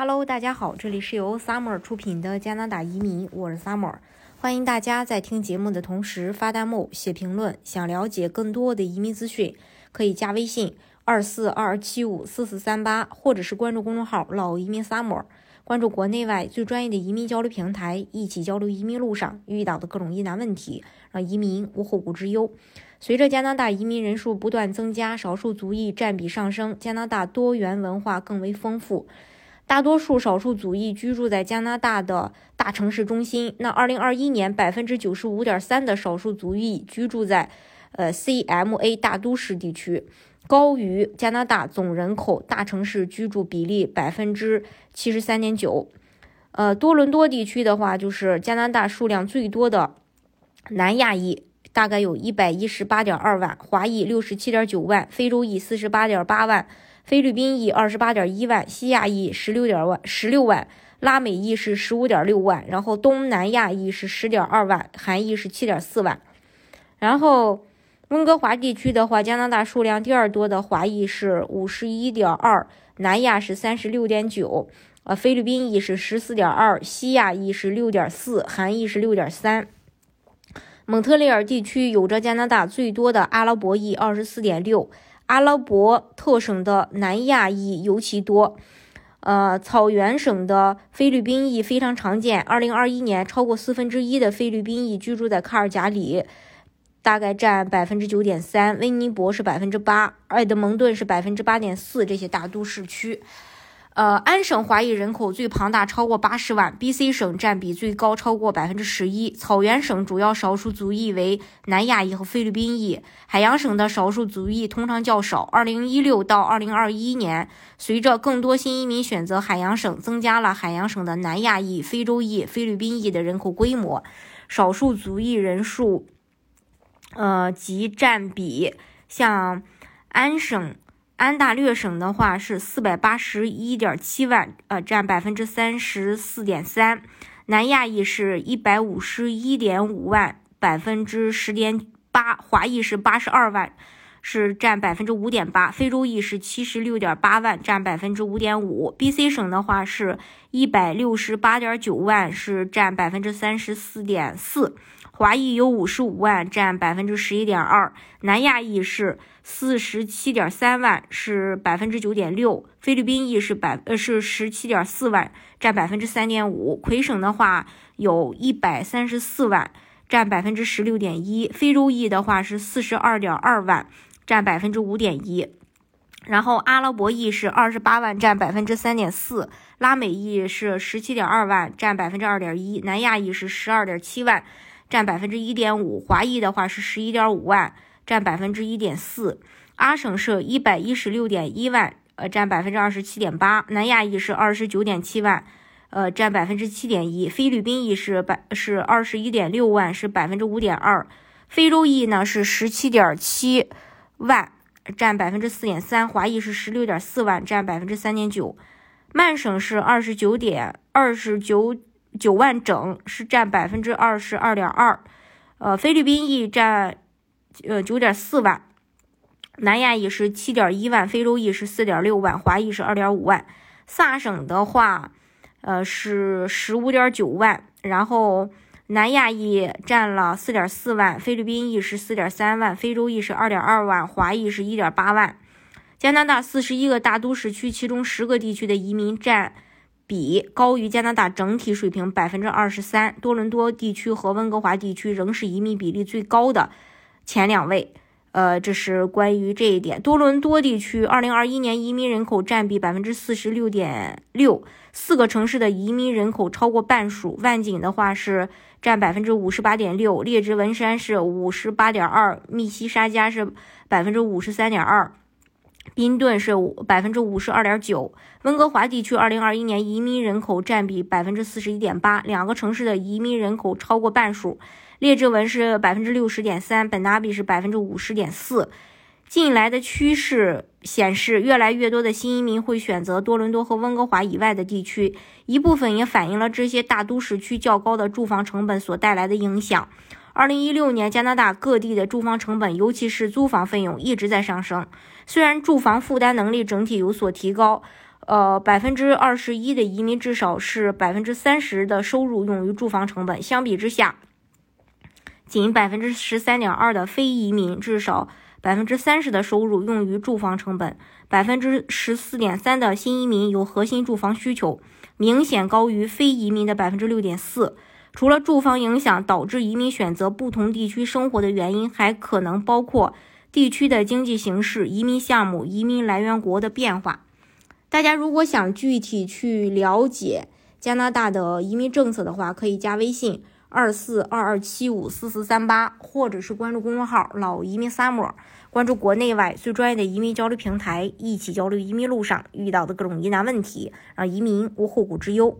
Hello，大家好，这里是由 Summer 出品的加拿大移民，我是 Summer，欢迎大家在听节目的同时发弹幕、写评论。想了解更多的移民资讯，可以加微信二四二七五四四三八，或者是关注公众号“老移民 Summer”，关注国内外最专业的移民交流平台，一起交流移民路上遇到的各种疑难问题，让移民无后顾之忧。随着加拿大移民人数不断增加，少数族裔占比上升，加拿大多元文化更为丰富。大多数少数族裔居住在加拿大的大城市中心。那二零二一年，百分之九十五点三的少数族裔居住在呃 CMA 大都市地区，高于加拿大总人口大城市居住比例百分之七十三点九。呃，多伦多地区的话，就是加拿大数量最多的南亚裔，大概有一百一十八点二万；华裔六十七点九万；非洲裔四十八点八万。菲律宾裔二十八点一万，西亚裔十六点万十六万，拉美裔是十五点六万，然后东南亚裔是十点二万，韩裔是七点四万。然后温哥华地区的话，加拿大数量第二多的华裔是五十一点二，南亚是三十六点九，呃，菲律宾裔是十四点二，西亚裔是六点四，韩裔是六点三。蒙特利尔地区有着加拿大最多的阿拉伯裔二十四点六。阿拉伯特省的南亚裔尤其多，呃，草原省的菲律宾裔非常常见。二零二一年，超过四分之一的菲律宾裔居住在卡尔加里，大概占百分之九点三。温尼伯是百分之八，埃德蒙顿是百分之八点四。这些大都市区。呃，安省华裔人口最庞大，超过八十万。B.C 省占比最高，超过百分之十一。草原省主要少数族裔为南亚裔和菲律宾裔。海洋省的少数族裔通常较少。二零一六到二零二一年，随着更多新移民选择海洋省，增加了海洋省的南亚裔、非洲裔、菲律宾裔的人口规模。少数族裔人数，呃及占比，像安省。安大略省的话是四百八十一点七万，呃，占百分之三十四点三。南亚裔是一百五十一点五万，百分之十点八。华裔是八十二万，是占百分之五点八。非洲裔是七十六点八万，占百分之五点五。B.C 省的话是一百六十八点九万，是占百分之三十四点四。华裔有五十五万，占百分之十一点二；南亚裔是四十七点三万，是百分之九点六；菲律宾裔是百呃是十七点四万，占百分之三点五。魁省的话有一百三十四万，占百分之十六点一；非洲裔的话是四十二点二万，占百分之五点一。然后阿拉伯裔是二十八万，占百分之三点四；拉美裔是十七点二万，占百分之二点一；南亚裔是十二点七万。占百分之一点五，华裔的话是十一点五万，占百分之一点四。阿省是一百一十六点一万，呃，占百分之二十七点八。南亚裔是二十九点七万，呃，占百分之七点一。菲律宾裔是百是二十一点六万，是百分之五点二。非洲裔呢是十七点七万，占百分之四点三。华裔是十六点四万，占百分之三点九。曼省是二十九点二十九。九万整是占百分之二十二点二，呃，菲律宾裔占呃九点四万，南亚裔是七点一万，非洲裔是四点六万，华裔是二点五万。萨省的话，呃是十五点九万，然后南亚裔占了四点四万，菲律宾裔是四点三万，非洲裔是二点二万，华裔是一点八万。加拿大四十一个大都市区，其中十个地区的移民占。比高于加拿大整体水平百分之二十三，多伦多地区和温哥华地区仍是移民比例最高的前两位。呃，这是关于这一点。多伦多地区二零二一年移民人口占比百分之四十六点六，四个城市的移民人口超过半数。万锦的话是占百分之五十八点六，列治文山是五十八点二，密西沙加是百分之五十三点二。宾顿是百分之五十二点九，温哥华地区二零二一年移民人口占比百分之四十一点八，两个城市的移民人口超过半数。列治文是百分之六十点三，本纳比是百分之五十点四。近来的趋势显示，越来越多的新移民会选择多伦多和温哥华以外的地区，一部分也反映了这些大都市区较高的住房成本所带来的影响。二零一六年，加拿大各地的住房成本，尤其是租房费用一直在上升。虽然住房负担能力整体有所提高，呃，百分之二十一的移民至少是百分之三十的收入用于住房成本，相比之下，仅百分之十三点二的非移民至少百分之三十的收入用于住房成本，百分之十四点三的新移民有核心住房需求，明显高于非移民的百分之六点四。除了住房影响导致移民选择不同地区生活的原因，还可能包括地区的经济形势、移民项目、移民来源国的变化。大家如果想具体去了解加拿大的移民政策的话，可以加微信二四二二七五四四三八，或者是关注公众号“老移民 summer”，关注国内外最专业的移民交流平台，一起交流移民路上遇到的各种疑难问题，让移民无后顾之忧。